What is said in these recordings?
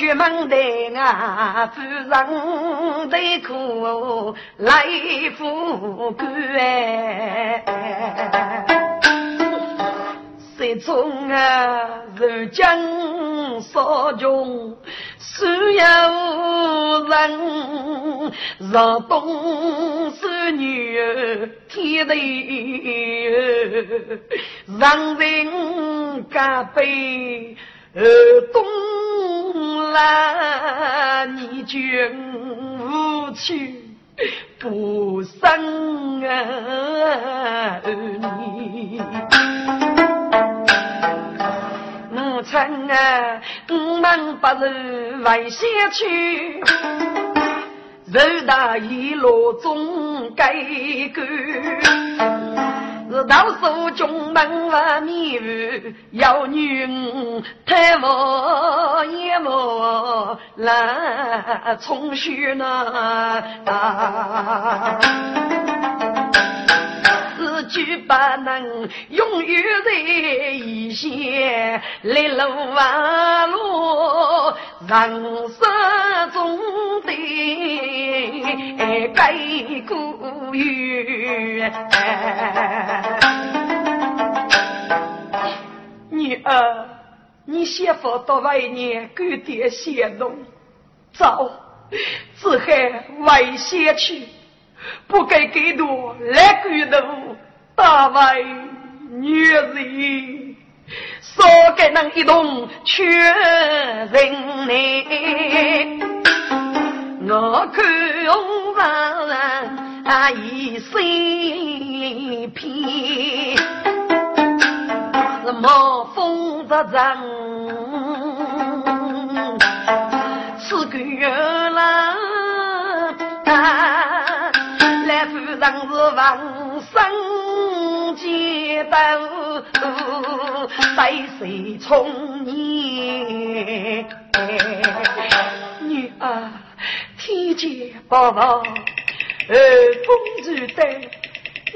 谁从老的出门的啊？夫人的苦来富贵谁中啊？如今少穷，虽有人，若东是女天地，让人加倍。而东来你君无去不生儿女，母亲啊，我们不是为先去，人大一路总该干。是道书中门外面有女儿，太无也无来从许呢。此句不能永远在一线，来路弯路，人生中的该古语。女儿，你媳妇到外面给爹写弄，走，只害外先去，不该给多来给多，大外女人，少给能一动全人呢？我看红啊一身皮。冒风的人，此个月来，来夫人是王生结斗，待谁从你？女儿，天界宝宝，呃公主的。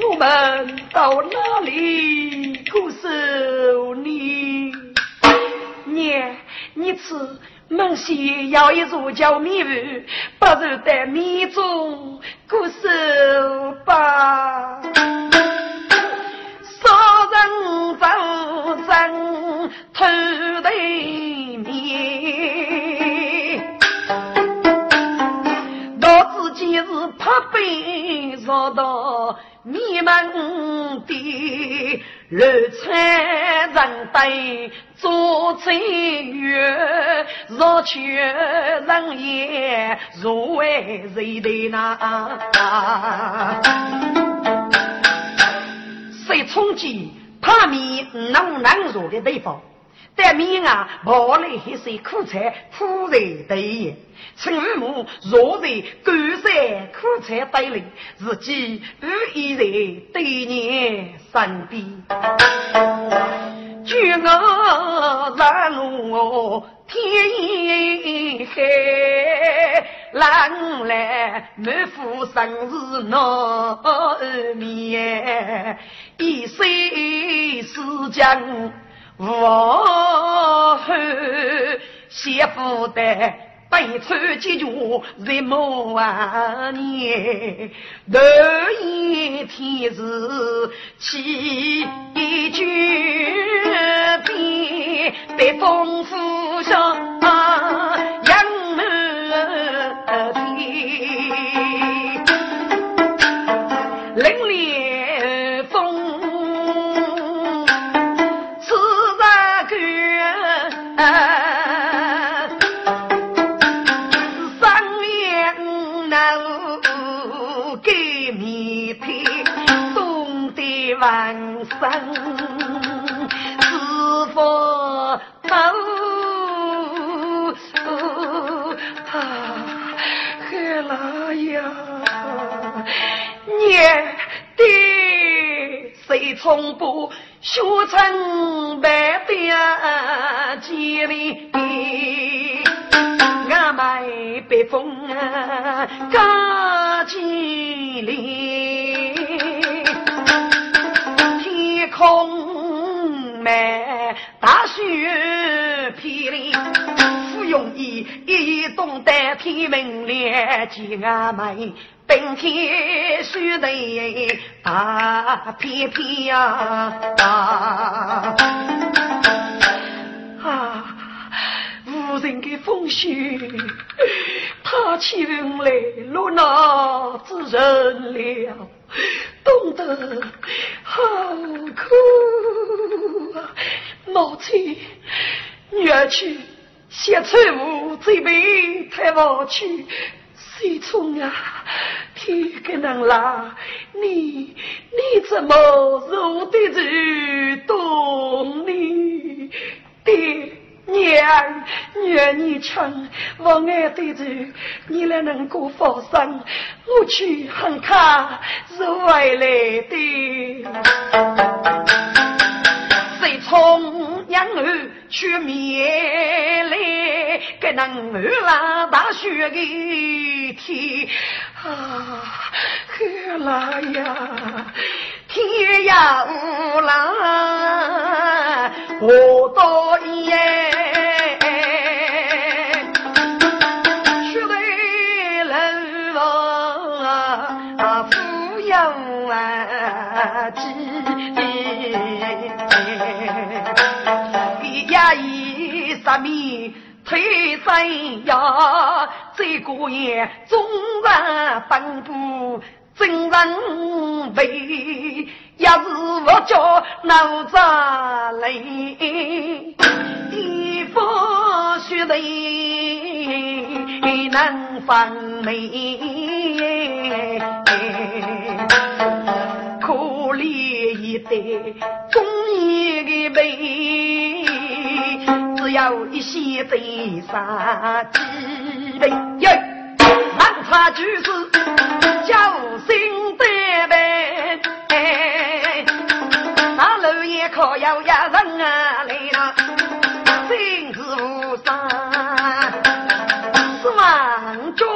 我们到哪里过寿你？娘，你吃门西要一座叫米屋，不如在米中过寿吧。己是怕被烧到。你们的日财人对做财月，若缺人也若为谁的那？谁冲击他米能能弱的地方？但米啊，跑来一些苦菜，苦在堆。陈母若在干山苦菜堆里，自己无依在对年身边。举我让我天黑，让来满腹生日闹面，一生是将。我后媳妇的悲惨结局在某年，头一天是起居边被风呼上。爹爹谁从不学成百变吉利？俺们北风啊，高吉利。空满大雪霹雳。懂得天命连接俺们，冰天雪地大片片呀！啊，无人的风雪，他请来落那之人了，冻得好苦啊！母亲，女儿去。写错误，这辈太委屈。谁从啊？天给能拉你，你怎么入得住懂你？爹娘，愿你唱，我爱得住，你来能够放心，我去喊他是外来的。谁从娘儿去面来，给那儿拉大雪的天啊，黑啦呀，天涯无郎，我到夜。十米推山呀，这个夜纵然奔波真人？为，也是我叫脑扎累，一方血泪难分眉，可怜一代忠义的妹。有一些悲伤几杯，哟，难他就是侥幸得呗。那老爷可要呀人啊来了，心事无伤，是万中。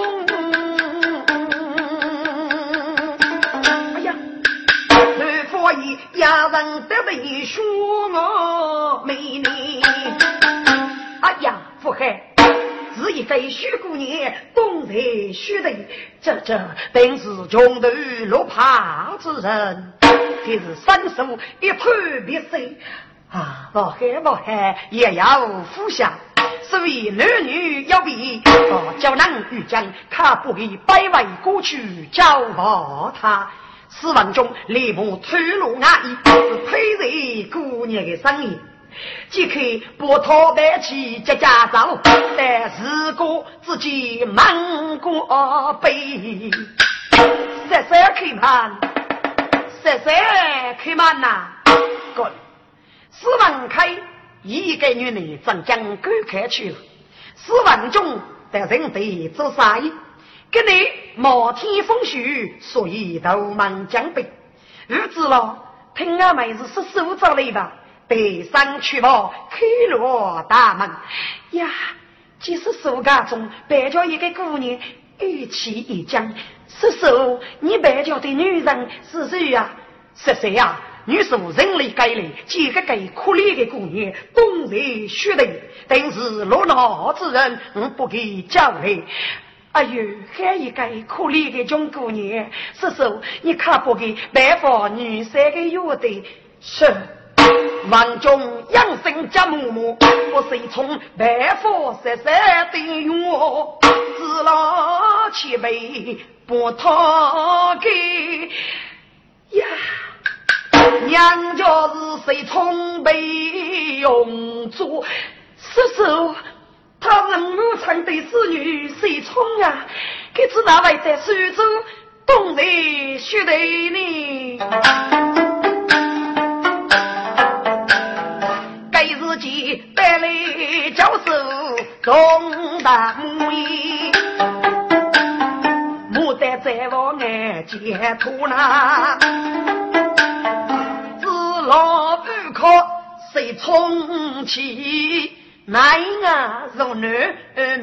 哎呀，如佛爷呀人得为说我美丽。哎呀，福海，是一个许姑娘，懂得许得，这这定是穷途落怕之人，这是三叔一判必死啊！不害不害，也要服下。所以男女要比，叫男遇将，他不给百万过去交报他。死亡中立马推露阿姨，是配着姑娘的声音。即可不讨白起接家走，但如果自己忙过背，三三开门，三三开门呐！哥，史文开一个女人正将赶开去了，史文中的人得做啥意？给你冒天风雪，所以头门将北。日子了，听俺妹子是手着来吧。北上去吧，开罗大门呀！即是暑假中，白家一个姑娘语气一僵。叔叔，你白家的女人是谁呀？是谁呀？女叔人类改来，几个个可怜的姑娘，东来西来，但是落难之人，我不给交代。哎呦，还一个可怜的穷姑娘，叔叔，你可不给白发女三的约的？是。王中养生家母母，我随从白发色色的我，自老前辈不讨给呀。娘家是谁从被用作叔叔，他们母亲的子女谁从呀？可知那位在苏州东来学的呢？带来教授中大木衣，牡丹在我眼前吐纳，子老不可谁充气。男啊，若男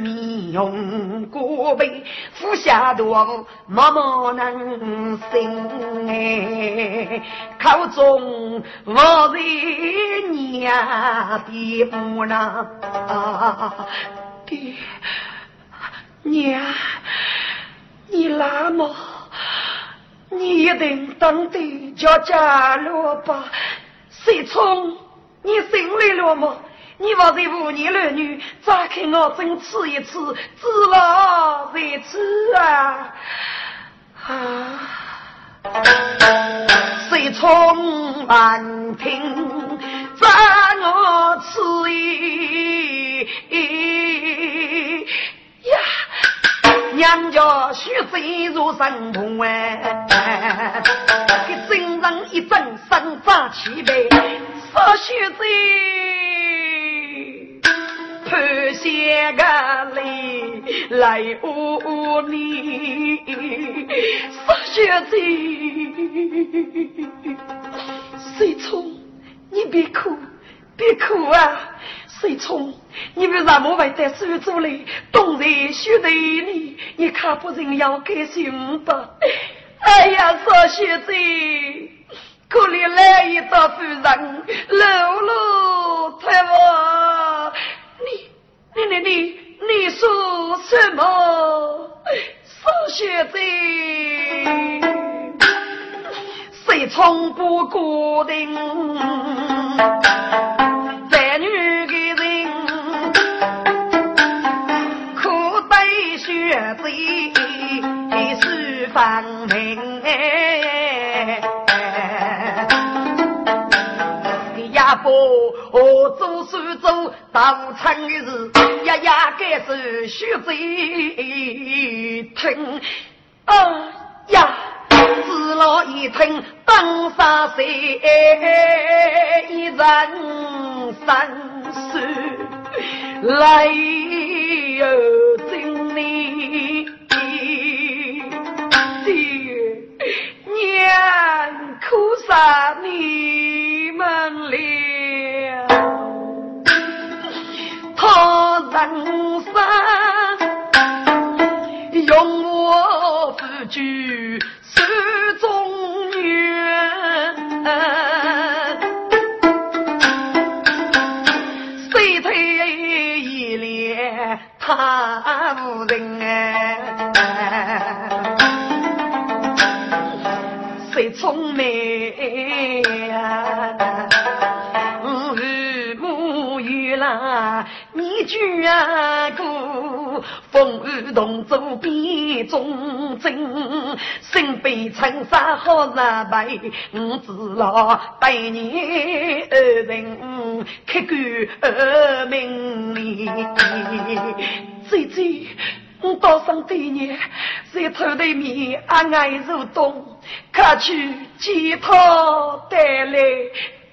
面容过背，腹下多默默能生哎，口中我是娘的母呐，爹娘，你那么，你一定当得叫家了吧？谁聪，你心里了吗？你话这五年儿女，咋看我真吃一次，知了再吃啊！啊！谁从满庭赞我吃一呀？娘家须岁如神童哎，给真人一整身脏气背，说须岁破些个泪来呜你，说须岁谁冲？你别哭，别哭啊！谁冲？你为什么会在苏州里东人学的你？你看不人要开心的。哎呀，少学子，可怜来一道夫人，露露太我，你、你、你、你、你说什么？说血贼，谁？从不固定？男女的人，可得血债是分明。哎，你也不。苏州大城的事，呀呀该是徐州听，啊呀，子老一听当杀谁一人三十来有真理。娘，哭杀你们了！人生用我夫君手中缘，谁推一脸他无人哎。最聪明呀！父母与郎，你居然过风雨同舟比忠贞，身背长沙好日白，我知道百年二人刻骨铭心。姐姐。到上对年，在头对面暗暗入冬，看去吉他带来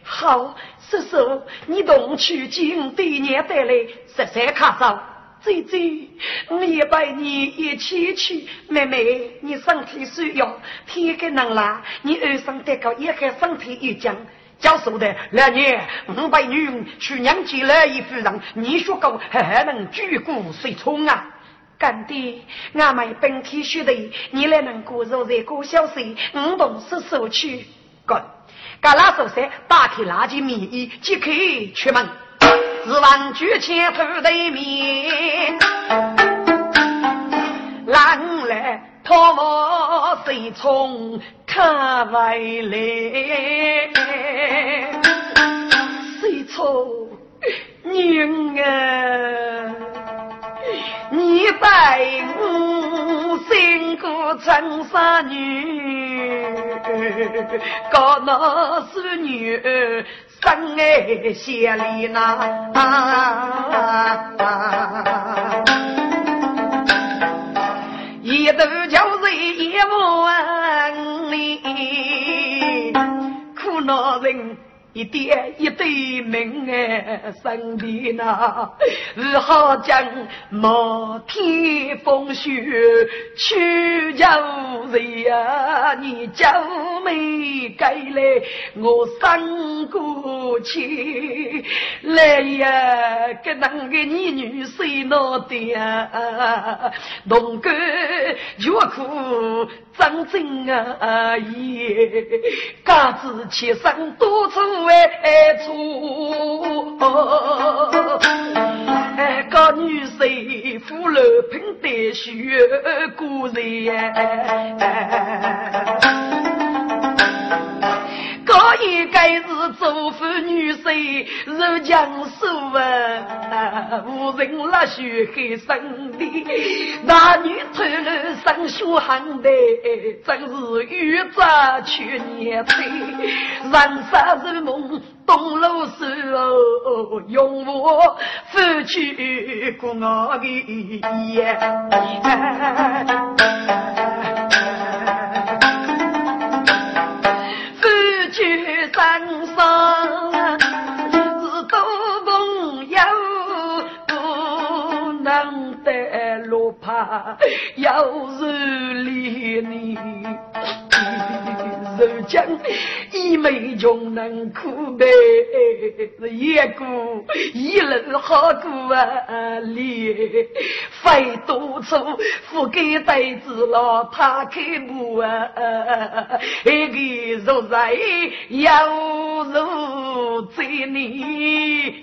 好，叔叔你同去进对年带来十三卡上。姐姐，我也陪你一起去。妹妹，你身体需要，天个能拉，你二生得高，也还身体一僵。教授的两年五百女去娘家来一夫人，你说过还能举骨随冲啊？干爹，俺们本体学的，你来能过肉在过小时，五同是收去。干！干拉手山打开垃圾棉衣，即刻出门。日望举前头对面，狼来破我水冲看外来，水冲娘啊！你带我辛苦成三女，搞那是女生爱谢里那，一头就是一万里，苦恼人。一点一对命哎，身边那如何将冒天风雪去叫谁呀？你叫没该来，我生过去来呀！给那个你女婿闹的呀，农耕越苦真正啊也，嘎子切身多愁。外出，哎，个女婿扶老平对血故人。高一该是祖父女婿，如江苏啊，无人拉血黑生的，男女同生血汗的，真是遇着去年岁，人生如梦，东楼时哦，用我夫妻过我的夜。要是离你，如今一枚穷人苦悲，一个一路好过啊！离费多处，付给呆子了，他开幕啊！一个如在，犹如在你。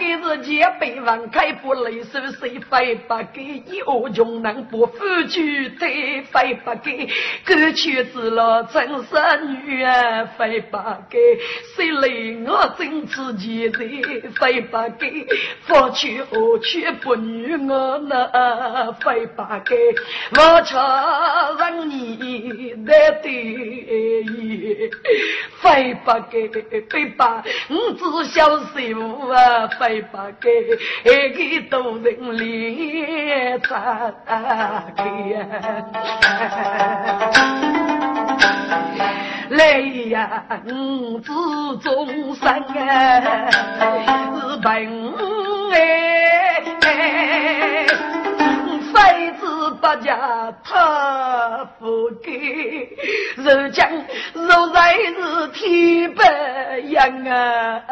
给自己背房开不累手，谁非不给？一恶穷人不富举，对非不给？歌曲子了真是女啊，非不给？谁累我真自己的，非不给？夫妻何去不女我那非不给？我却让你的对，非不给？非不我只晓媳妇啊，非。把给给都人脸擦开，来呀，五子终生啊，是本哎。把家他不给，如今如在是天白阳啊，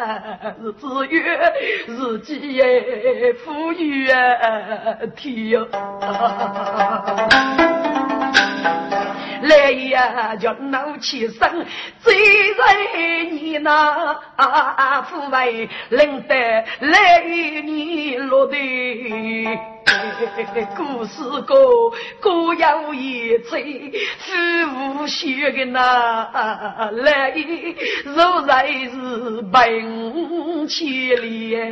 只愿自己也富裕啊天哟。来呀，叫闹起身，最在你那啊父辈领得来你落地。故事歌歌谣一吹，是无血的那来，如来是本千里。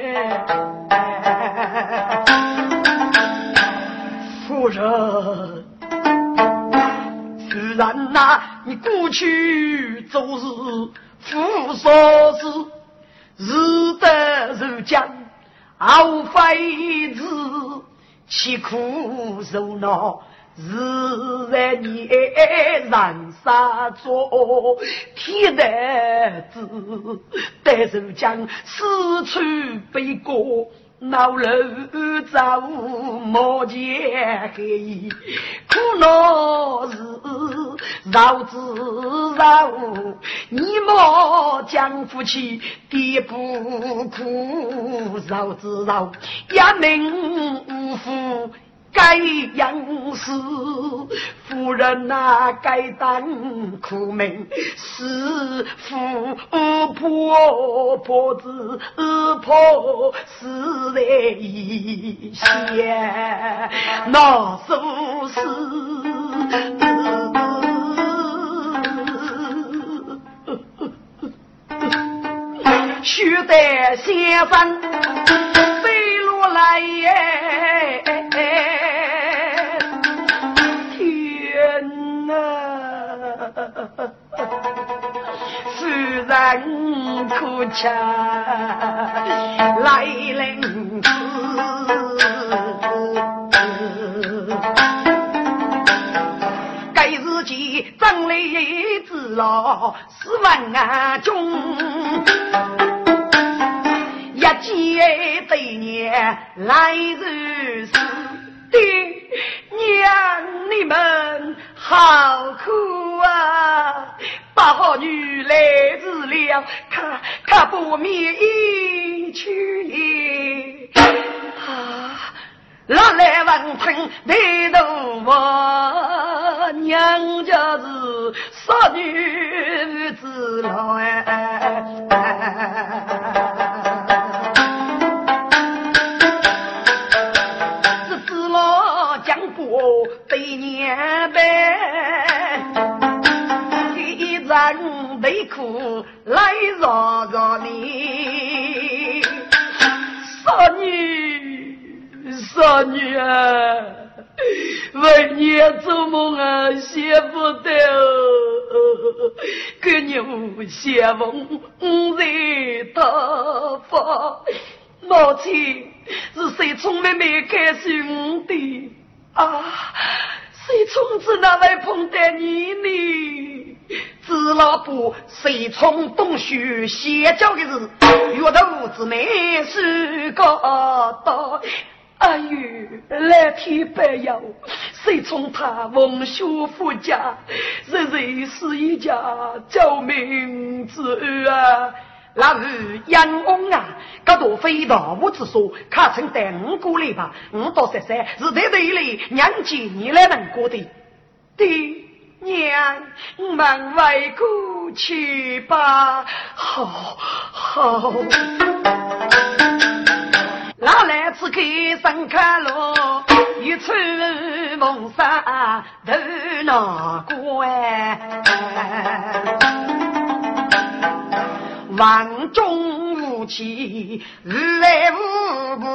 夫人。虽然呐，你过去做事负所事，日得如将，熬非子，其苦受恼，日在你燃杀作，天得子，得如将，四处悲歌。老楼早莫见黑，苦恼是绕子绕，你莫将夫妻爹不苦，绕子绕也命无福。该样事，夫人哪该当苦命？是夫婆婆子婆死在一线，那是不是须得先生飞落来耶。人苦吃来人知给自己挣了一只老十万啊钟一记得年来日时爹娘你们。好苦啊！八号女来自了，可可不免一去也啊！老来问春抬头望，娘家是少女子老一年呗。你人我内裤来找找你傻女傻女啊问你做梦啊写不得给你写梦嗯的头发。老天是谁从来没开心的？啊？谁从子那来碰得你呢？知老不谁从东徐歇脚的日，月头子妹是个道。哎呦，蓝天白云，谁从他文学富家，人人是一家救命之恩啊！那是杨翁啊，这多非道我之说，看成带我过来吧。我到十三是在这里娘接你来能过的。爹娘，你们外过去吧。好，好。老来此刻上开路，一出梦山头难过万众无期，日来无步。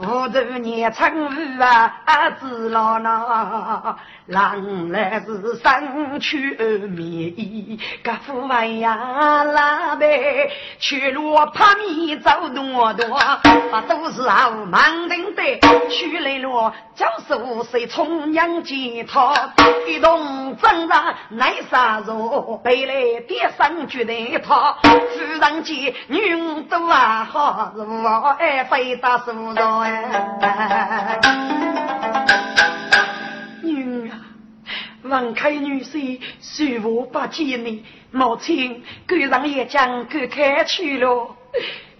我头年春雨啊，子老那郎来是身躯棉衣，个夫人呀拉呗，去路怕米走多多，啊都是好忙等的，去来了就是谁从娘接他，一动真上耐杀肉，背来爹上决定他，夫人见女多啊好，我爱非打手肉。女啊，王开女婿恕我不见你，母亲赶上也将赶开去了。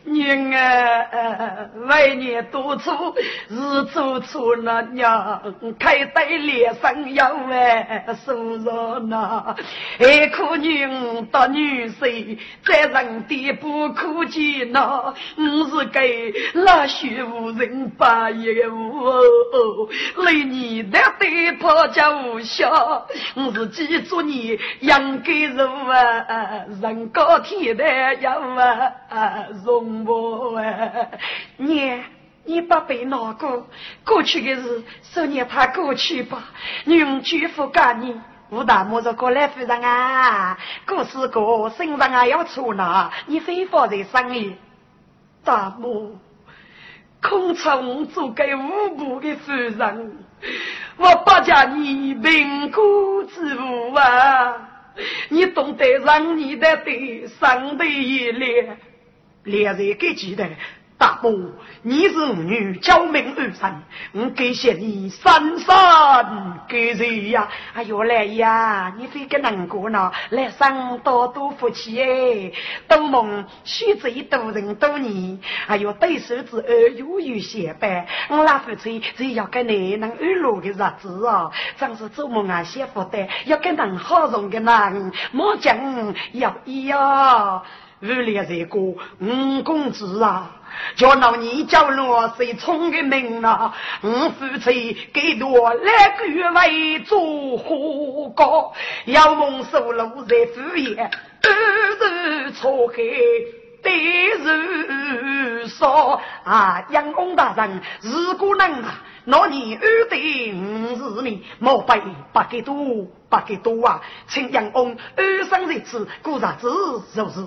娘啊，为你多处是做错了娘，开在脸上要万受着那，还可女儿大女婿在人地不可见那，我是给那学无人把业务，来年的对破家无效，我是记住你养给人啊，人高天大要啊，容。我哎，娘，你不必难过，过去的事，十年他过去吧。女绝不干你，吴大母说过来夫人啊，过是过，身上啊要出纳，你非放在心里。大母，空从做给无辜的夫人，我不叫你命苦之物啊！你懂得让你的对上的一脸。两人给记得，大伯，你是五女，娇名二生，我感谢你三三感谢呀！哎呦来呀，你非个难过呢？来生多多福气哎，多梦许这多人多年，哎呦对手子儿有有些白，我那夫妻只要跟你能安乐的日子啊，真是做梦啊幸福的，要跟人好容的人，莫讲要要。日烈这个五公子啊，叫那你叫我谁冲的命啊？五夫妻给多来个月为做火锅，要蒙受路在敷衍，日日错开，对日说啊，杨公大人，如果能啊，那你二对五十年，莫非不给多，不给多啊？请杨公二生日子过日子，是不是？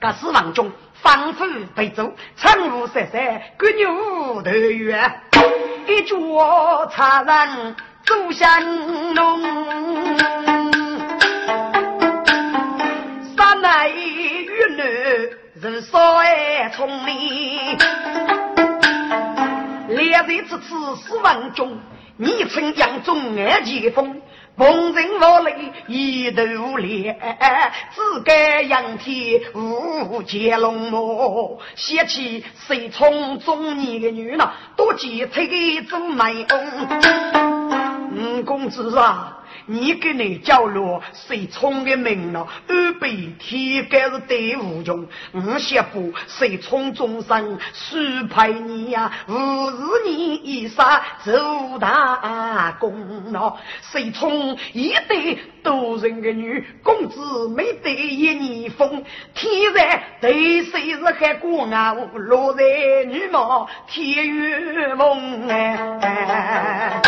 个死亡中，仿佛被走，长无色色，各牛头月，一脚插人走向龙，山内玉女人少爱聪明，两人此次死亡中，你曾杨中爱疾风。逢人无泪一头脸，只敢仰天舞接龙魔。想起谁从中年的女郎，多见推做美翁。五公子啊，你给你叫落谁冲的名了？二辈天该是对无穷，五些不谁冲终生许配你呀？五十年一生做大功劳，谁冲一对多人的女公子没得一年风，天然对谁是还过啊？落在女貌天月梦哎。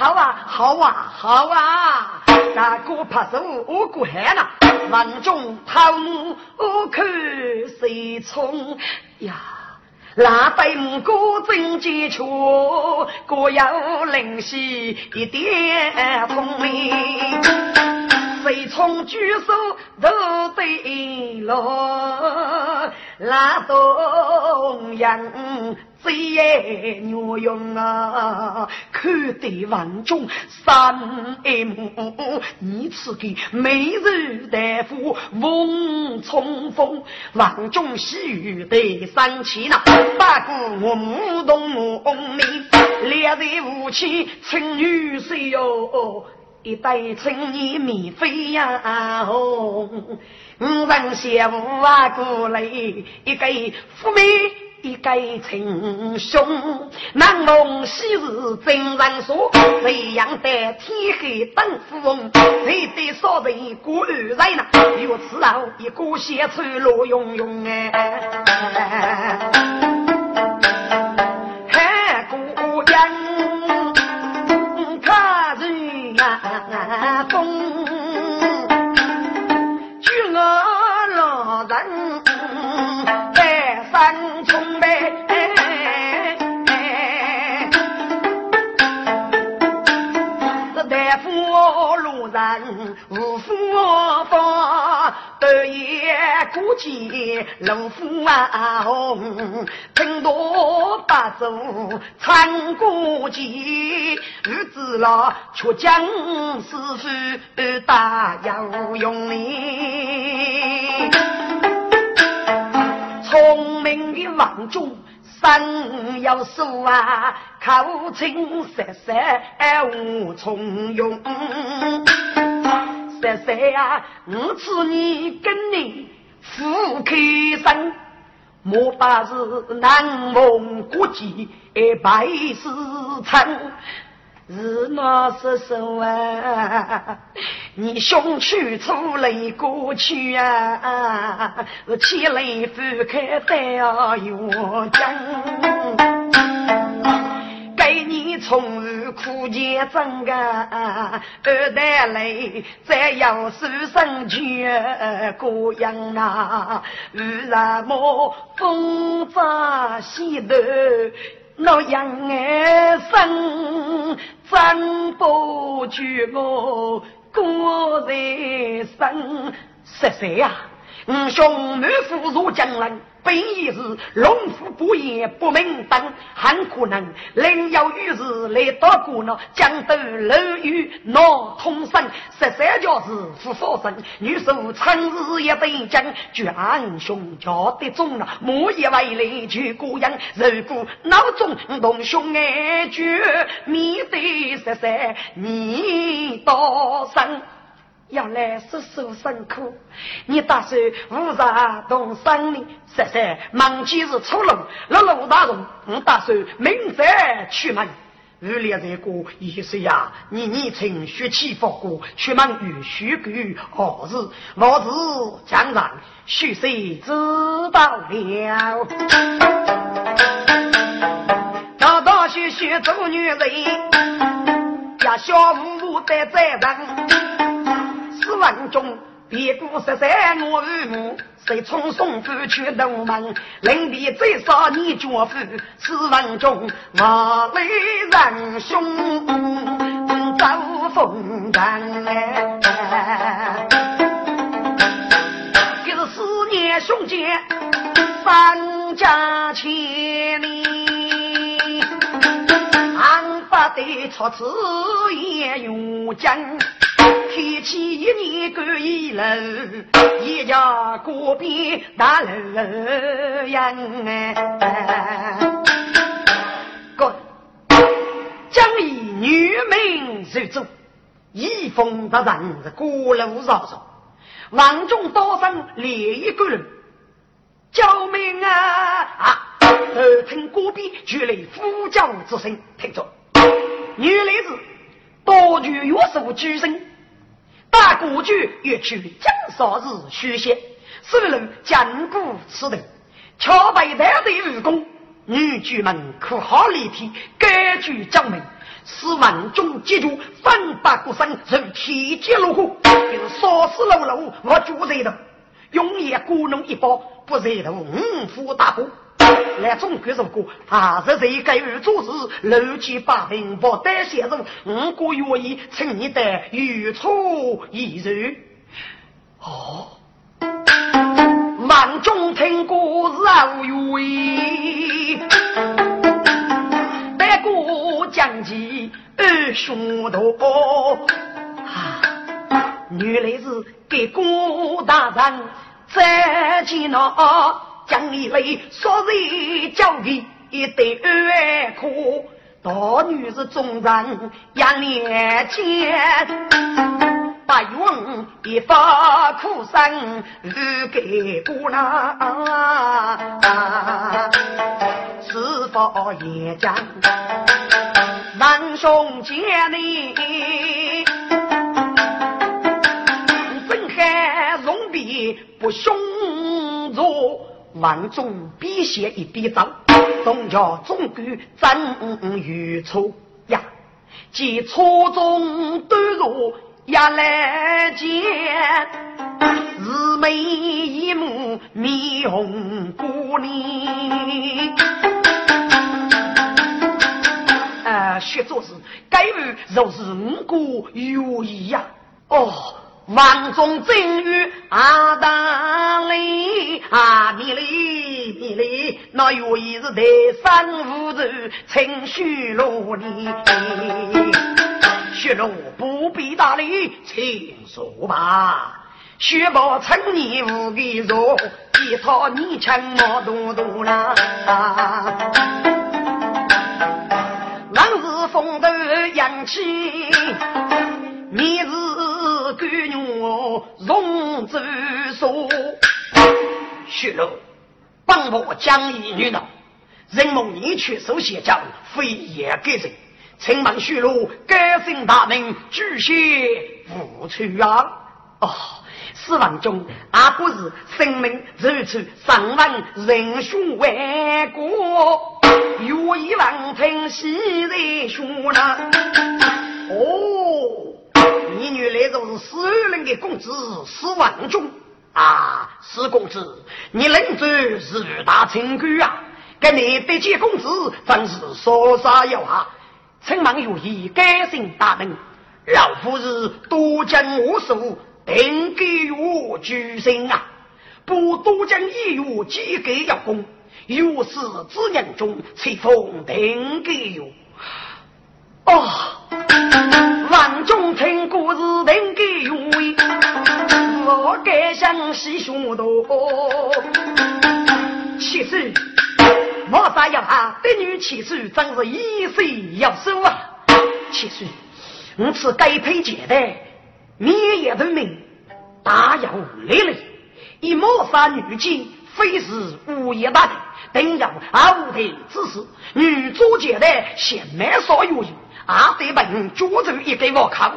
好啊，好啊，好啊，大哥拍手，我过海了。万众讨怒，我看谁冲呀？那对五哥真杰出，各有灵犀一点聪明。谁从举手都对了，那东阳。贼也牛用啊！看得王中三爱慕，你赐给美人大夫翁冲锋，王中喜悦得生气呐！不顾我母动我命，两人夫妻情侣谁哟？一代青年免费呀！五人相扶啊，过来一个富美。一个称兄，难忘昔日真人说，这样的天黑等富翁，谁得少人过二人呐？有此后一个写出罗永永哎。龙虎啊红，听多八祖唱古今，日子老却将师傅大有用哩。聪明的王中生有数啊，口清舌色无从用。十岁啊，我赐你跟你。富开生，莫把是南蒙古籍白丝衬，是那是什么？你胸去出来过去啊，是千里分开在远江。从苦见真个二代来，再要书生全过样啊！为什么风扎西头那样爱生？真不觉我过在生？十岁呀，我兄妹夫如江人。本意是龙虎不言不明灯，很可能另有于是来到过呢。江都楼宇闹通声，十三家是不发生。女手春日一对将，卷胸叫得重了，莫以为来就过样。如果脑中动胸爱绝，面对十三你多生。要来受受辛苦，你打算无啥动生呢？十三忙今日出笼，落路大众，我打算明早出门。日烈这个意思呀，你年曾血气发过，出门与虚构何日？老子将让许谁知道了？大大小小做女人，呀小五五待在人。十万中，别过十三我二母，谁从送夫去东门？临别最少你丈夫，十万中，我为人兄，遭风干哎。这是思念兄姐，三家千里，俺不得出此言勇将。天起一年过一楼，一家过遍大楼样哎。滚！将以女命受主，一封的人是孤路绕绕，王中刀上列一个人，救命啊啊！耳听戈壁传来呼叫之声，听着，原来是多具约束举身，大国军越去江少日虚线，使人坚固此地，桥北大队武功。女婿们可好立体，改举将门，使万众皆住，反八国生如天劫落火，就是烧死喽喽，我主在的，永夜鼓弄一包，不在头五虎大火。来中国如果他是谁该于做事，六七八分不得陷入，五个愿意请你的如出一日。哦。万众听过绕月，白骨将其二兄多。啊，原来是给郭大人在见那将一类说人交给一对二可，大女是众人眼连见。大王一发苦声，如给姑娘，是否也将难兄姐你分开容比不凶弱，万众必写一笔章，东家总管真与错呀，即错中短弱。也来见，姊妹一幕面红过脸。呃，学做事，该日若是五个有意呀。哦，王中正月阿大里阿米里米里，那有意是台山无人情绪落里。薛龙不必大礼，请说吧。薛宝趁你无给弱，一套你枪毛多多啦。往日风头扬起，明日甘愿容州说。薛龙，帮我讲一女道，人梦你却手写将，非也给人。请问徐禄，该姓大名，巨蟹无处啊！哦，死亡中阿不是生命如此，上万人兄万国，有一万听喜在说呢。哦，你原来就是死人的公子死亡中啊！史公子，你能做是大成功啊！跟你得见公子，真是说啥要哈？请问有意改姓大名，老夫是多将我手，定给我举身啊！不多将一月几个要功，有事之年中吹风定给我。哦，万众听故事定给我，我该向西兄多。其实。莫啥要他的女妻子真是一岁要收啊！七岁，我此该配结的，你也分明，大有力力。以莫杀女妓，非是无业大的，定要阿无的之事。女主结的先卖少有用，阿得本脚走一给我看。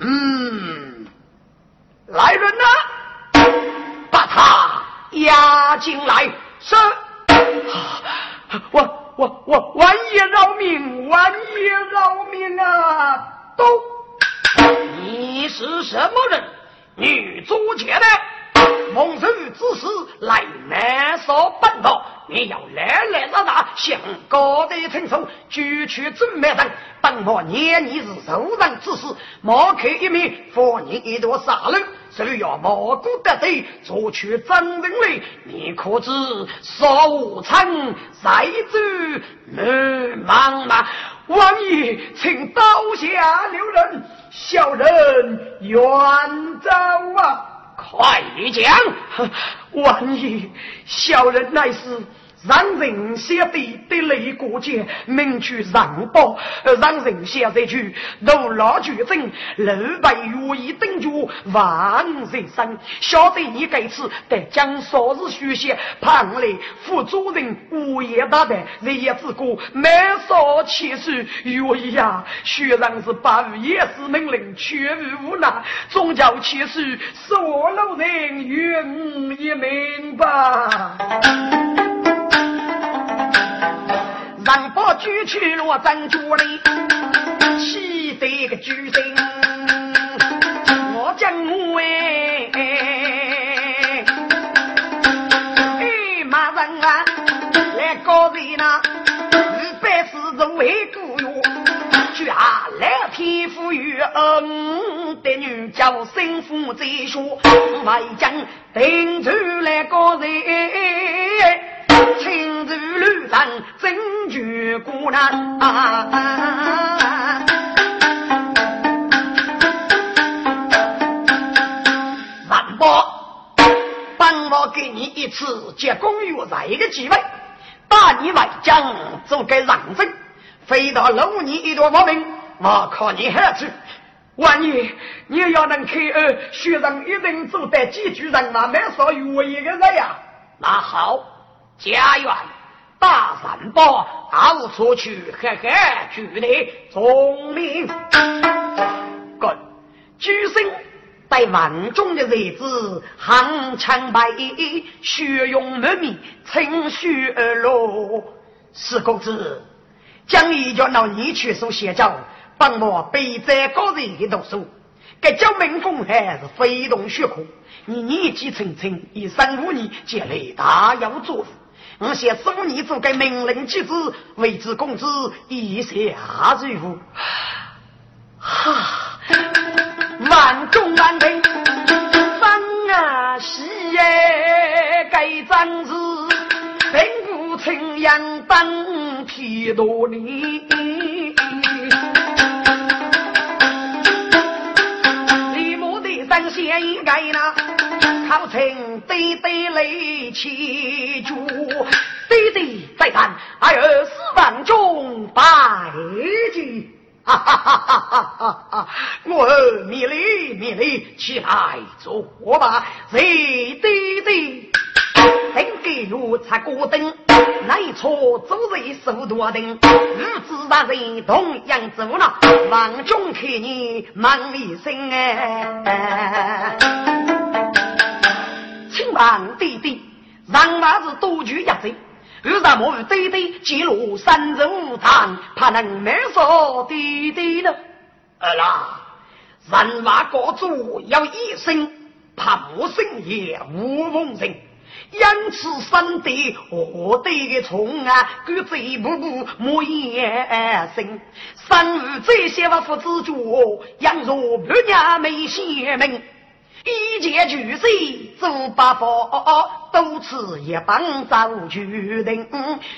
嗯，来人呐，把他押进来，是。我我我万爷饶命！万爷饶命啊！都，你是什么人？女主角的蒙受之时来难受奔道，你要来来让他向高德承受，举去正面上，本我念你是受人之事，莫开一面，罚你一朵杀人。只要蘑菇得罪，做去真人来，你可知少无常，再走难茫茫。王爷，请刀下留人，小人远走啊！快讲，王爷，小人乃是让人写的的雷过节，名句让报，让人写这句怒老绝症，六百如意等住万人生。晓得你该次得将少日书写，旁来副主任无言大胆，日夜之过，满少气数，如意呀！学生是八日也是命令，却无无奈，总叫气数，所老人愿也明白。让把举去落珍珠里，气得个巨星。我讲我哎，哎马人啊，来告人呐，一百四十为故哟，家来天赋予恩的女叫生父在说，外将定出来告人。青州路上真绝姑娘，万伯，帮我给你一次结功于一个机会，把你外将做个让真，飞到六年一段毛病，我靠你何去？万一你要能开二，学生一定做得几句人那没少于我一个人呀。那好。家园大三宝，到处去，嘿嘿，举你聪明。滚！举身在万众的日子，铿锵白衣，血勇满面，乘虚而落。四公子，将一卷老你去所写照，帮我背在高人的读书。该叫民风还是非同血口。你年纪轻轻，一生五年，将来大有作为。我写十五年做个命令妻子，为之公子一下如何？哈！万众万听，分啊喜耶！该张子并不称扬当天多年，李母的三仙该那。好称对对来祈祝，对对再战，二十万众百计，哈哈哈哈哈哈！我儿灭礼灭礼，起来做吧，谁对对。等给路插过灯，来错走人手多灯，日子大人同样走了，望中看你忙一生哎。亲王弟弟，让娃子多举一贼，为什么弟弟记录三十五堂，怕能没说弟弟呢？儿啦，人娃国主要一生，怕不生也无逢人，因此生的何得的从啊，各自步步莫言生，生日这些话父子主，养若不娘没贤明。一见巨色做八方，多次一帮走决定。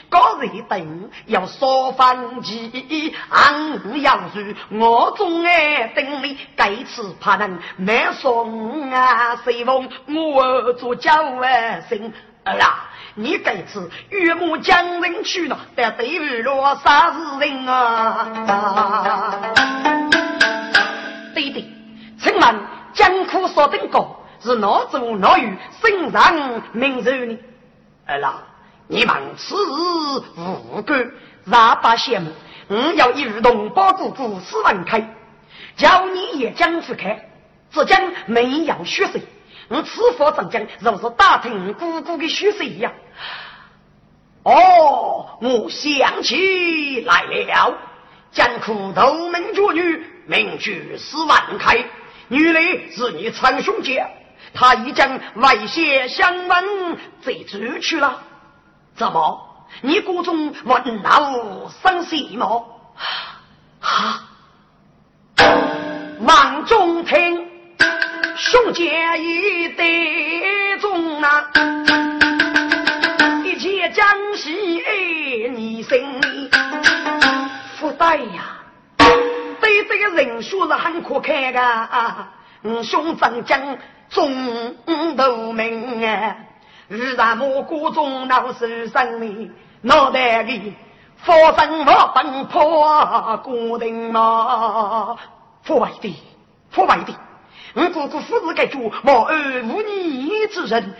高人等要说反击，俺要是我总爱等你，该次怕能没送啊！随风我做交外生儿啊！你该次岳母将人去了，得对于罗啥子人啊？对对，请问。江苦所登高，是哪族哪语身上名寿呢？二郎，你忙此日无干，rat 把羡慕。我要一如同胞姑姑斯文开，叫你也将去看，只将没有血色。我此佛长将，若是打听姑姑的血色一样。哦，我想起来了，江苦头门绝女，名句斯文开。原来是你长兄姐，他已将外泄相闻再出去了。怎么？你谷中闻到生死吗？哈！王中听，兄姐已得中啊！一切将喜你心里，福袋呀！个人说是很可看的，兄长将中头名啊，遇上蘑菇中闹死生命，脑袋里发生我奔破固定嘛。父外的，父外的，我姑姑父子该主莫二无逆之人，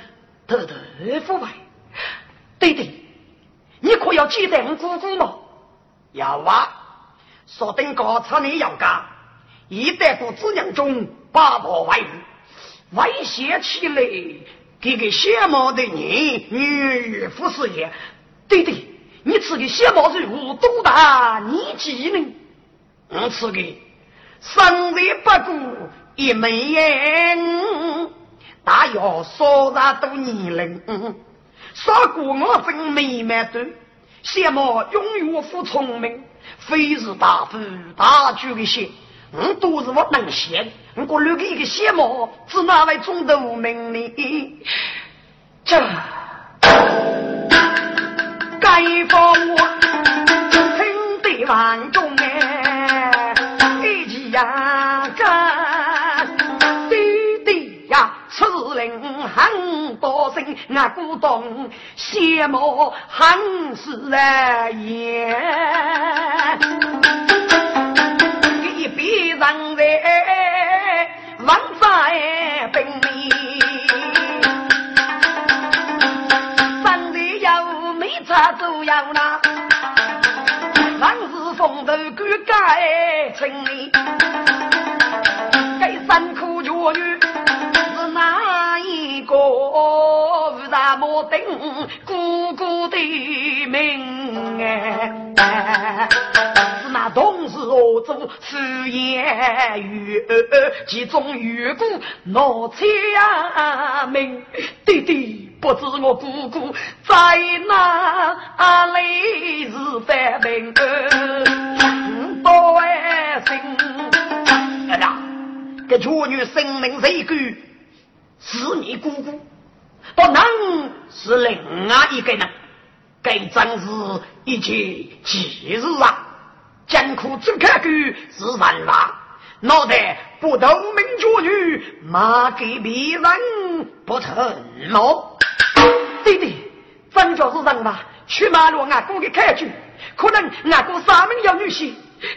得得父外。对对，你可要记得我姑姑吗？要啊，说等高草你要干，一代不子娘中八婆外遇，威胁起来，这个邪魔的人女服侍也。对对，你吃个邪魔人物多大年纪呢？我吃个生日不过一枚，大约少咱多年龄。少过我分妹妹多，羡慕永远富聪明，非是大夫大举的些，我都是我能写，我过六个一个羡慕，只哪位中得无名呢？这该放我听得万众哎，一起呀多心。我古董羡慕很是言，一笔让人万载奔命，生里有美茶都要拿，万事风头敢改成你，等姑姑的命哎，是那同是何做敷衍与其中缘故闹天命，弟弟不知我姑姑在哪里是犯病，多爱心。哎呀，这处女生命谁句是你姑姑。不能是另外一个人，该真是一件吉日啊！艰苦只看狗是人话，脑袋不透明绝女，骂给别人不成吗？弟弟，真就是人吧？去马路俺哥给开去，可能俺哥三门要女婿，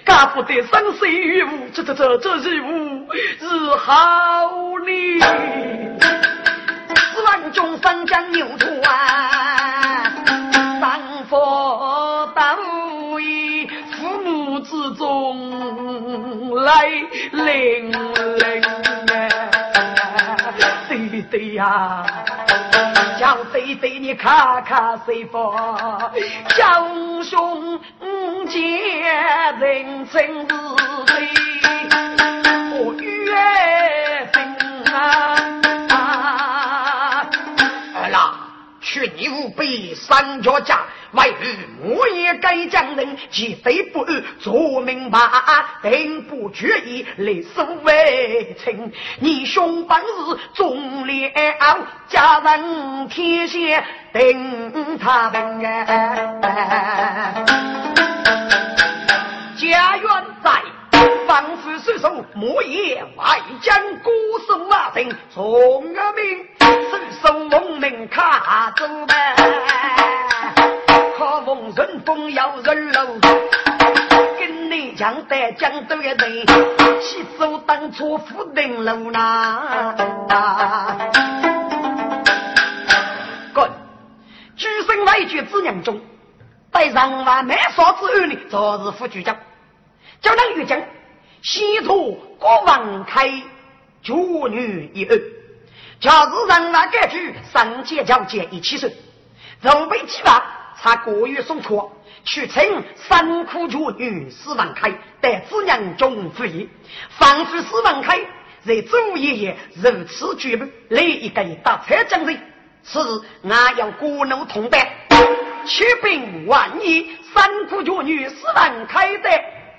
家不得生死于无，这这这这是无是好呢。万众三江牛啊，三佛到位，父母之中来领领啊，对对呀，叫对对你看看谁佛，叫兄姐人生是谁，我约你无被三脚架，为与我也该将人既非不安，做明白，定不决意来诉为情。你兄本是忠烈家人天下定他平安，家园在。防止失手，莫言外将孤守马城，从阿明失手蒙门卡走呗。可逢人风要人路，跟你讲得讲都要对，起走当初福定路呐。滚！举身为绝之娘中，待上万没少之后呢，昨日副局长，叫人玉将。西土国王开，主女一儿，假日让那个去上街交接一起手，肉被鸡巴，才过于送错，去请三苦主女史文开，带子娘中服役，防止史文开在周爷爷如此举步，来一个大车将人，此俺要国怒同担，驱兵万亿，三苦主女史文开的。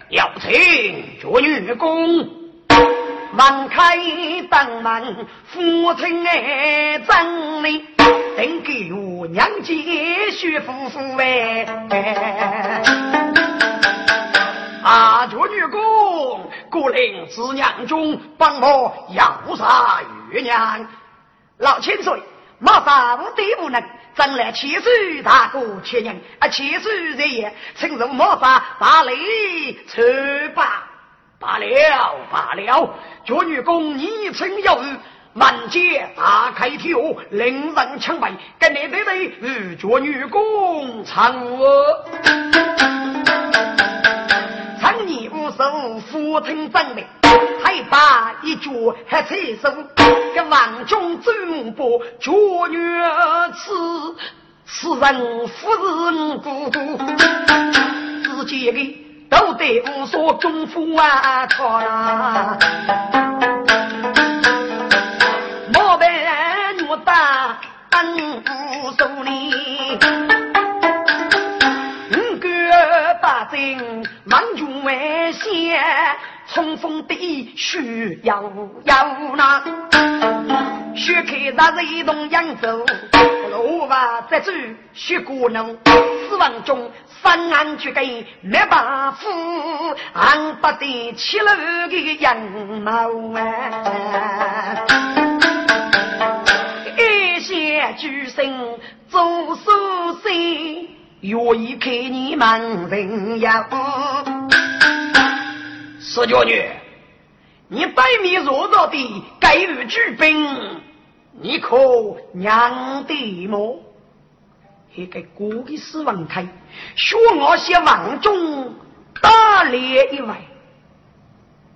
要请绝女公，门开当门，父亲哎真理，等给我娘接续夫妇哎。啊，绝女公，孤令子娘中帮我要杀玉娘。老千岁，马上无对不能，争来千岁大哥千人，啊千岁人也，趁入马上大礼出罢罢了罢了，绝女公你称有余。满街大开条，令人抢白，跟你对对与绝女公唱我。唱你无手扶听真理，还把一脚还踩手，跟王中走步绝女此此人夫人孤独，自己的都得无所功夫啊，他。冲锋的需要要那，血开那是一动扬州，罗袜在走血过浓，死亡中三安绝根没办法，俺不得七楼的羊毛啊。举身做书生，愿意看你们人呀！四娇女，你百米弱弱的该有举兵，你可娘的么？一个过的死亡开，学我些王中打脸一位。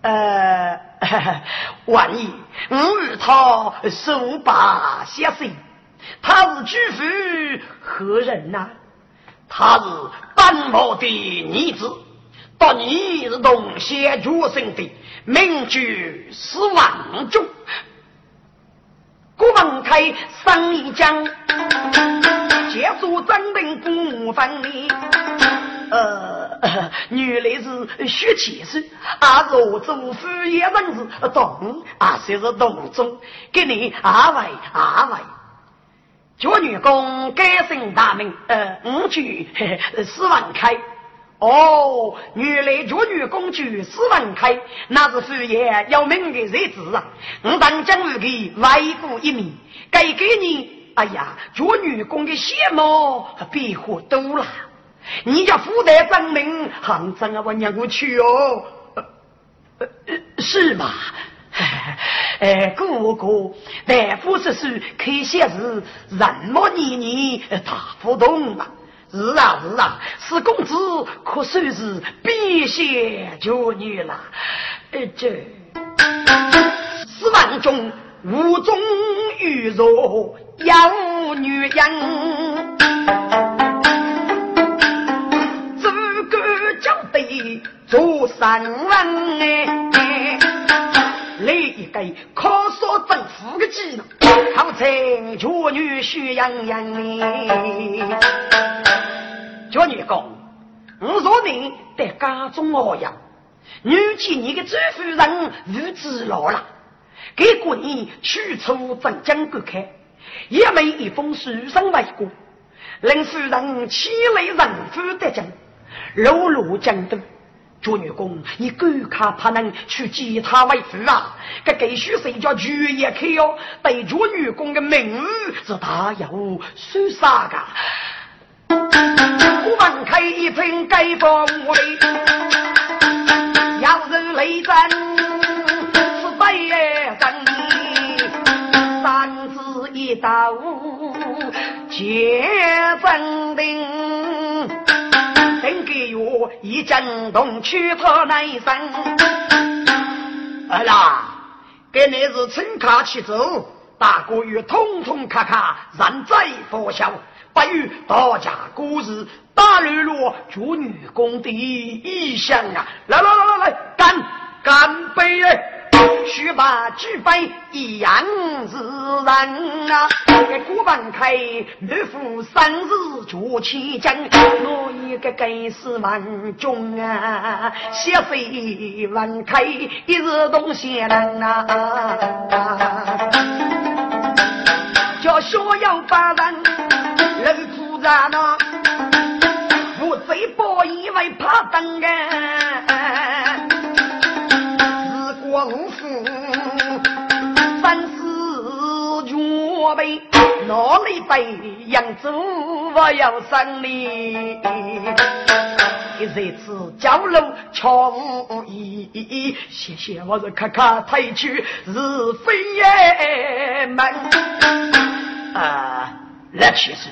呃，万一我与他手把相识。他是举夫何人呐？他是本毛的女子，到你是东邪决生的，名居是王中。郭文开生一将，结束真兵不分离。呃，原来是学气势，啊，若做夫也人子懂，啊，虽是懂中，给你阿外阿外。绝女公改姓大名，呃，五句史文开。哦，原来绝女公举史文开，那是父爷要命的日子啊！我当将为给外顾一面，该给你。哎呀，绝女公的羡慕变化多了。你家富代证明，杭州啊，我娘我去哦。是吗？哎，哥哥，大夫之书可写是人么年年大不同啊？是啊是啊，四公子可算是避邪救女了。呃，这四万中无中遇弱有女人，这个叫得做三万哎。来一个靠说政府的技能，好称绝女喜洋洋的。绝女公，我说你在家中熬养，女婿你的祖夫人日子老了，给过你去除镇江观看，也没一封书信来过，令夫人气来人夫得将，路路江东。朱女公，你赶快怕能去接他为夫啊！这该须谁叫主也开哟？对朱女公的名是大有说啥个？我们开一片街坊屋里，要是雷震是对真，三字一刀结真定。一阵动，去他那一生。儿啦，给你是乘卡去走，大哥与通通卡卡，人在佛晓，不与大家故事，大日落主女工的意向啊！来来来来来，干干杯！哎须把举杯一样是人啊！给古板开，日夫三日做起将，我一个该是万中啊！血水万开，一日东西人啊！叫逍遥八人人出战呐，我贼包以为怕等啊！辈，哪里背扬州我要生你。一日次交流巧无意，谢谢我是咔咔推去是非也门。啊，来其实，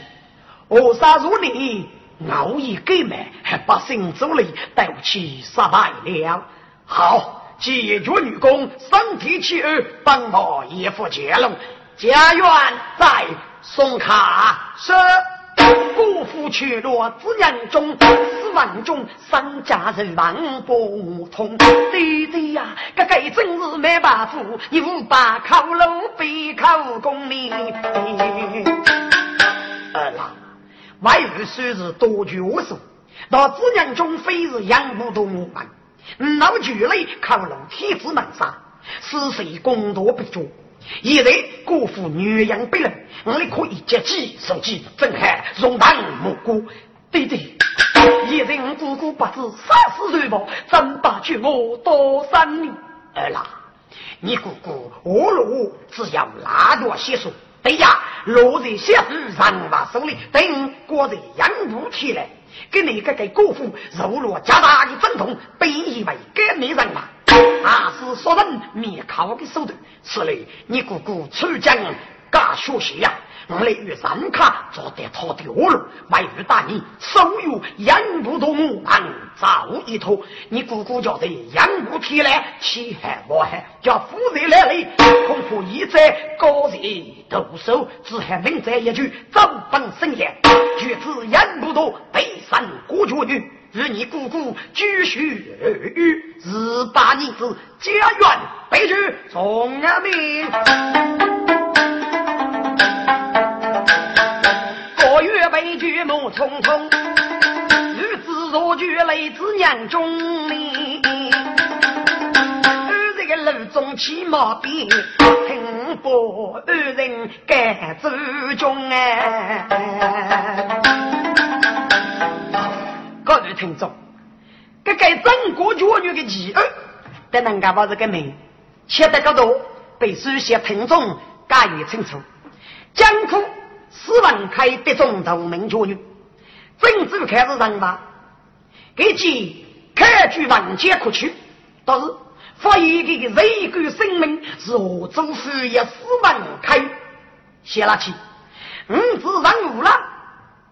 我杀如你熬夜给买，还把新主力带我去杀败了。好，解决女工身体气儿，帮我一副接龙。家园在松卡是。姑父去落子人中，死亡中三家人望不通。弟弟呀，这个真是没办法，你无把靠路背靠功名。二郎，外日虽是多举无数，到子人中非是养不动我们。老举类靠路天子门上，是谁功多不足？现在姑父女养不人，你可以接机手机，震撼容当蘑菇。弟弟，现在我姑姑不知杀死谁吧，怎把去我多三年？儿啦，你姑姑我路只要拉着些数，对呀，落在小书上把手里，等过在养不起来，给你个给姑父肉落加大的阵痛，本以为给你人嘛。那是说人灭口的手段，此类你姑姑出江干学习呀，我来与三卡做得他的恶路，外遇大你手有养不动我们早一头，你姑姑叫得养不起来，气害我害，叫夫人来了，恐怕一在高人动手，只还明在一句走本生言，举子养不动，背山过绝女。与你姑姑继续儿语，十八年子家园悲剧从阿命，个月悲剧梦匆匆，日子若剧泪子娘中里，二这个路中起毛病，听不二人该走中哎。各位听众，这个中国教育的奇案，得能够把这个名写得高度，被书写听众加以清楚。江苦史文开的中头名教育，政治开始上吧，给其开具文件可取，但是。发现这个人格生命是何祖父也史文开写了去，五子上路了，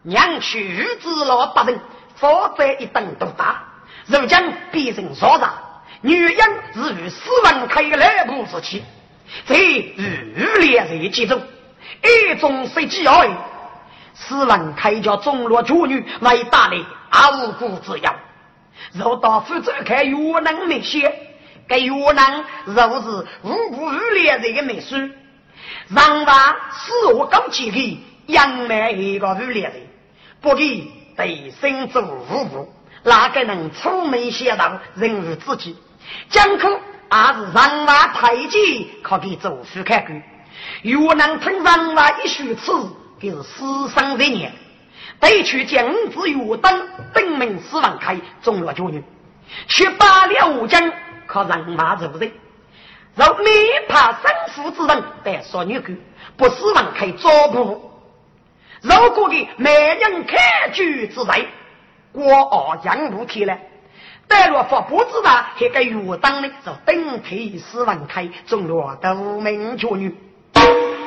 娘去子老八人。否则一等都打，如今变成少杂，女人是与斯文开来不之气，在日烈日之中，一种设计而已。斯文开叫中落妇女为大的无辜之妖，若到福州看越南那些，该越南若是无辜日烈日的美书，让把死我高级的养满一个日烈日，不给。对身做五步，哪个能出门写道，人如自己？江口还是上马太极，可给做副开官。若能听上马一书词，就是死生的年。对去将子岳登，登门四万开，中了九人，却罢了武将，靠上马入人。若没怕生父之人，得说女官，不四万开招不。如果的美人开局之内，国二将不提了。待若发布之大，还个岳当呢，就登天四万开，中了都名绝女。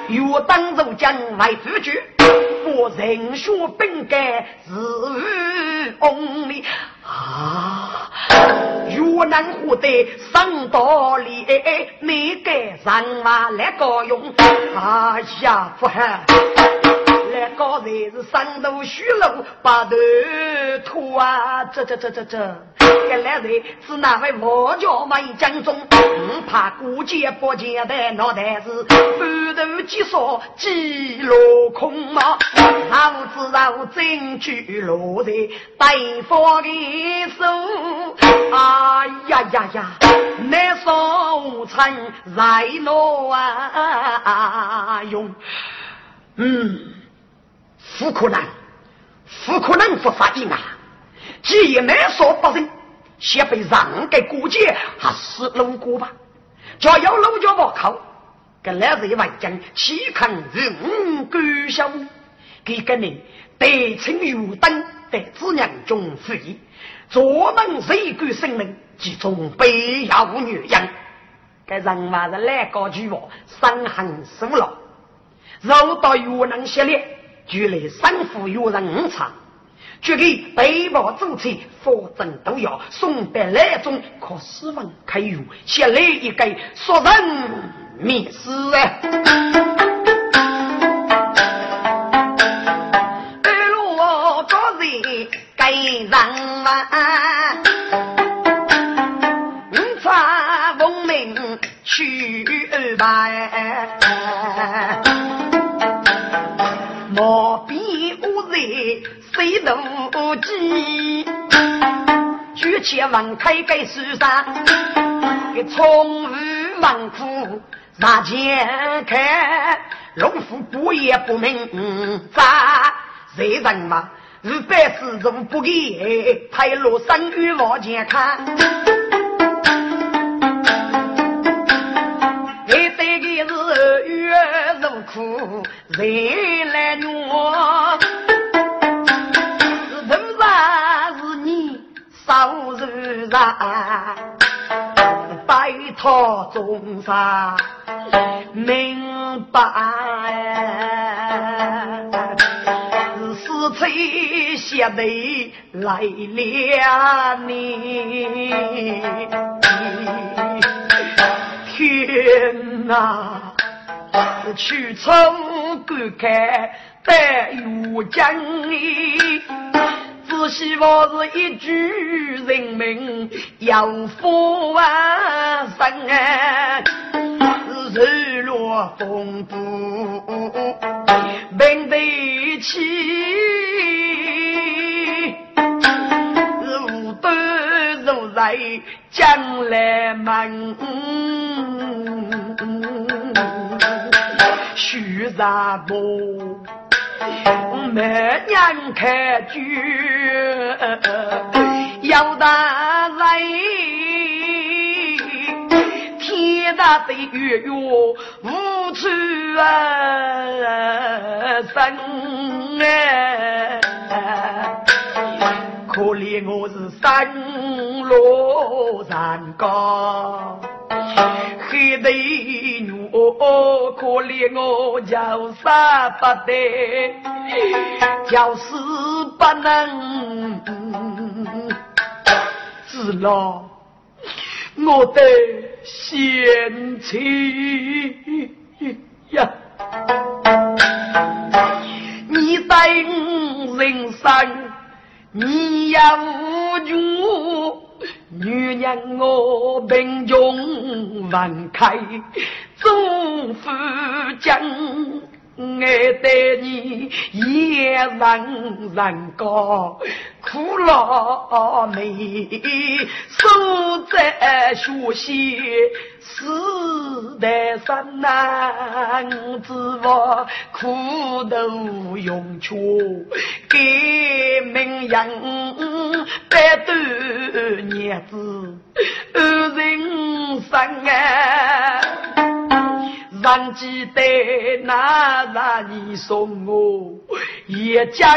岳当如将来之举，我人学本该是翁里啊。越南获得上道理，你该上马来高用。哎呀，不喊。来高才是上路虚路把头拖啊！这这这这这，原来人是那位魔教美将中，不怕孤剑不见的脑袋是半头鸡少鸡落空嘛！老子让真去落在对方的手，哎呀呀呀，那手残在哪啊用？嗯。不可能，不可能不发定啊！既然难说不成，先被让给过节，还是路过吧。只要路就不靠，个来日万将，岂肯人敢笑？给个人得称有灯，得子娘中飞，做梦谁敢生命，其中悲要女人。该人话是来高句话，伤痕数了。若到越南系列，距离三府有人五场。却给背包走车，佛正都要送别来中，可斯文开用，先来一个说人灭死啊！飞怒鸡，举起王开给树上，给冲雨忙苦拿钱看，农夫不也不明咋？谁人嘛？日百事中不给，太落生于往前看。你这个是月如苦，谁来暖？啊，拜托众生明白，是谁写的来了你？天哪，去从观看白玉江只希望是一句人民要富万生啊，日落风不平得起，无端如来将来门，许啥不？每年开酒，要大来，天大的月月无处生可怜我是山路山高。黑的女，可怜我叫啥不得，就是不能知了我的贤妻呀！你在人生，你要无女人我贫穷万开，祝福将爱对你也让人高，苦劳妹守在学习。死在山难之我苦读用处，给名人百多日子，人生啊。还记得那日你送我一江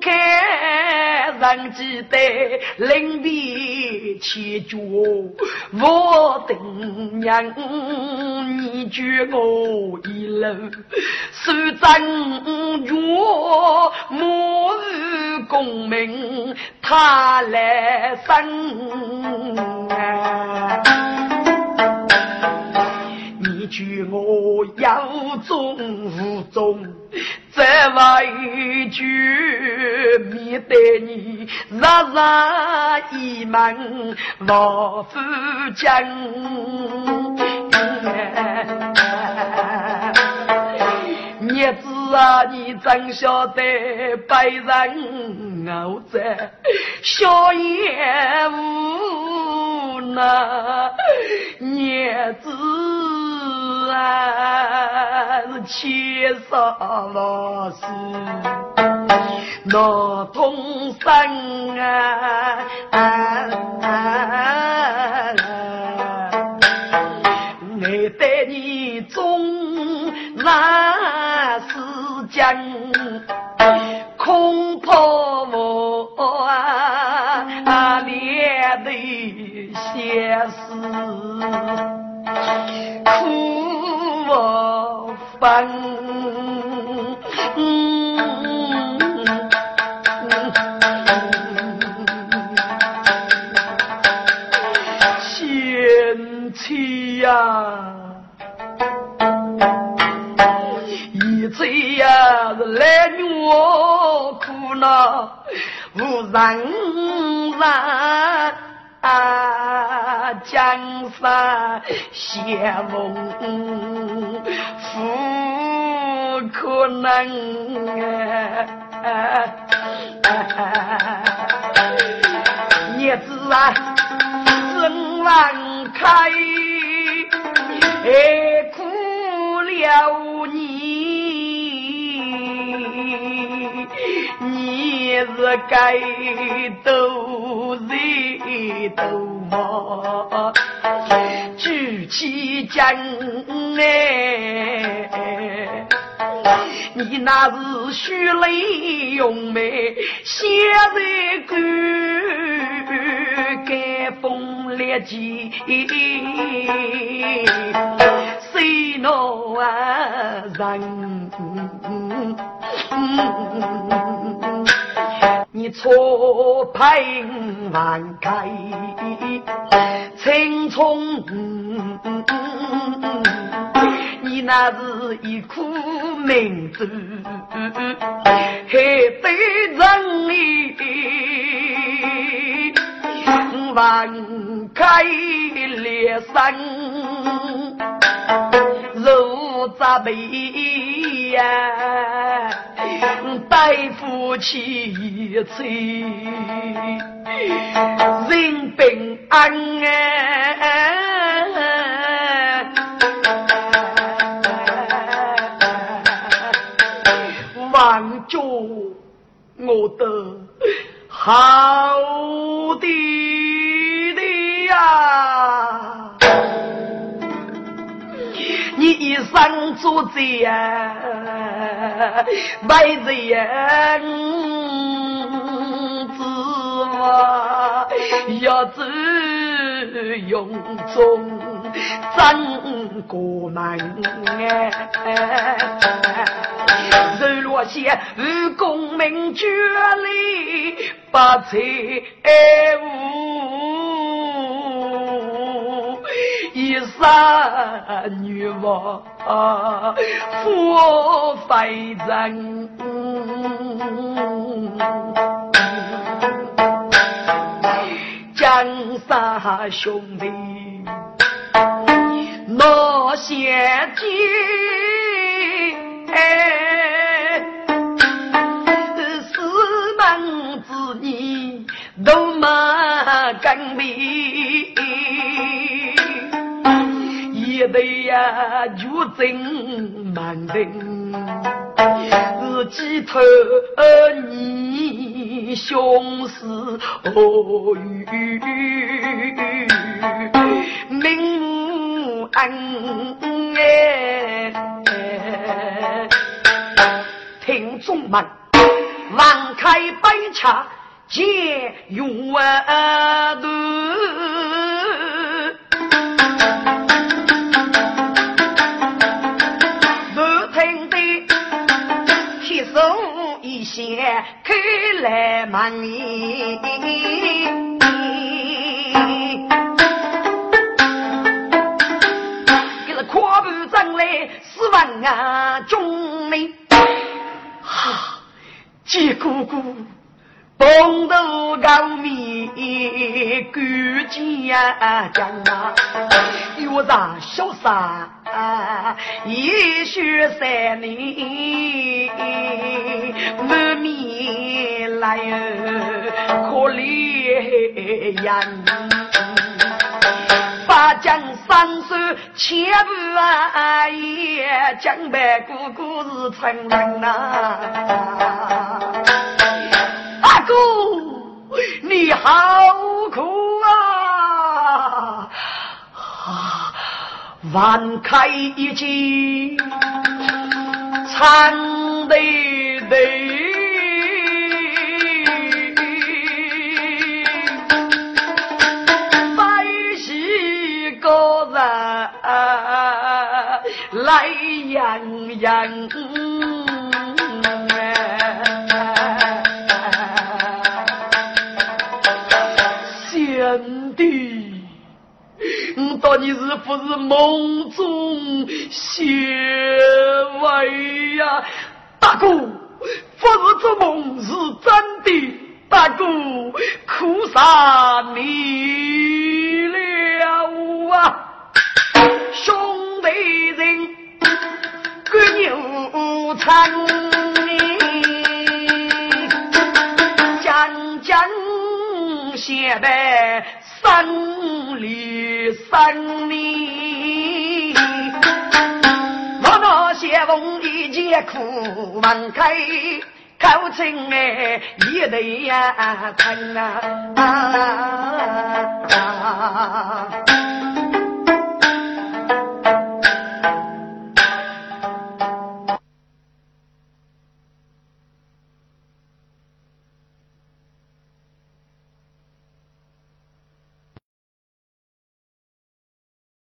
开，还记得临别千脚，我等娘你救我一路，守正月，末日功名他来生。句我有中无中，再话一句面对你，日日一门老夫讲。日子啊，你怎晓得被人熬在笑颜无奈？日子。是千少老师，那同生啊！我对你忠那是将，恐怕我啊面对现实，苦我分。人人啊，江山险峰，不可能啊！叶子啊，人万开，哎苦了是该斗人斗嘛？举起剑哎，你那是血泪用眉，血在骨，敢风烈旗，谁能人？错配万开青葱，你那是一颗明珠，还得人意万开裂山，如扎背呀。大夫气催，人平安啊！望着我的好弟弟呀，你一生做贼呀！卖贼呀子嘛，要子永中真过门哎，日落些与功名绝里不财物，一生女王。啊，佛非人，江山兄弟那些金，四门子女都没跟比。一对呀，就真难定，是几头你相思何语？明目恩哎，听众们，放开杯茶，解忧啊！开来满你，给了跨步阵来四万啊中美，哈，姐姑姑。风度高明，古家将啊，月上潇洒，一雪三年，满面来可怜人，八将三水千步啊，也江北姑姑是成人呐。阿哥，你好苦啊！啊，万开一季，唱的的，来洋洋。你是不是梦中显威呀，大哥？不是做梦，是真的，大哥，苦啥你了啊？兄弟人，个牛场将将写白三里三里，我那些风一见苦门开，口称哎一对呀疼啊！